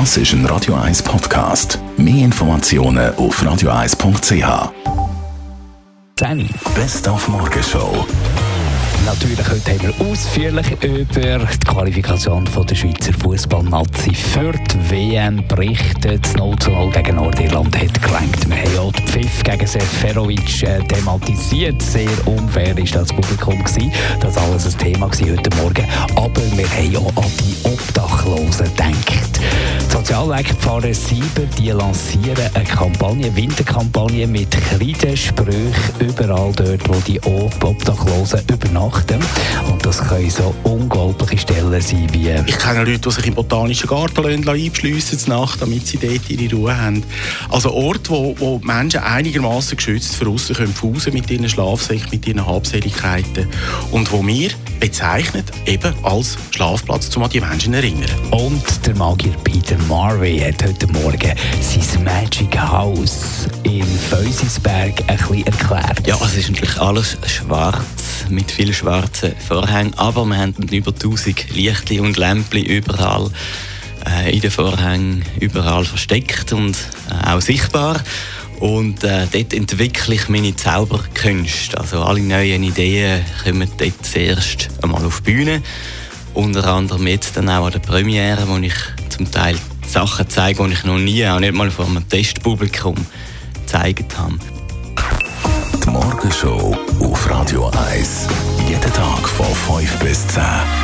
Das ist ein Radio 1 Podcast. Mehr Informationen auf radio1.ch. 10. Best auf Morgenshow. Natürlich, heute haben wir ausführlich über die Qualifikation von der Schweizer Fußballnazi für die WM berichtet. Das 0 zu 0 gegen Nordirland hat gelangt. Wir haben auch den Pfiff gegen Seferovic äh, thematisiert. Sehr unfair ist das Publikum gewesen. Das war alles ein Thema gewesen heute Morgen. Aber wir haben auch an die Obdachlosen gedacht. Die Sozialwerkpfarrer Sieber die lancieren eine Kampagne, Winterkampagne mit Kreidesprüchen überall dort, wo die Obdachlosen übernachten. Und das können so unglaubliche Stellen sein wie... Ich kenne Leute, die sich im Botanischen Garten einschliessen Nacht, damit sie dort ihre Ruhe haben. Also Orte, wo, wo Menschen einigermaßen geschützt von außen können mit ihren Schlafsäcken, mit ihren Habseligkeiten und wo wir bezeichnet eben als Schlafplatz, um an die Menschen zu erinnern. Und der Magier Peter Marvey hat heute Morgen sein Magic House in Feusisberg ein bisschen erklärt. Ja, es ist natürlich alles schwarz, mit vielen schwarzen Vorhängen, aber wir haben über 1000 Lichtli und Lämpchen überall äh, in den Vorhängen, überall versteckt und äh, auch sichtbar. Und äh, dort entwickle ich meine Zauberkünste. Also alle neuen Ideen kommen dort zuerst einmal auf die Bühne. Unter anderem jetzt dann auch an der Premiere, wo ich zum Teil Sachen zeige, die ich noch nie, auch nicht mal vor einem Testpublikum gezeigt habe. Die Morgenshow auf Radio 1. Jeden Tag von 5 bis 10.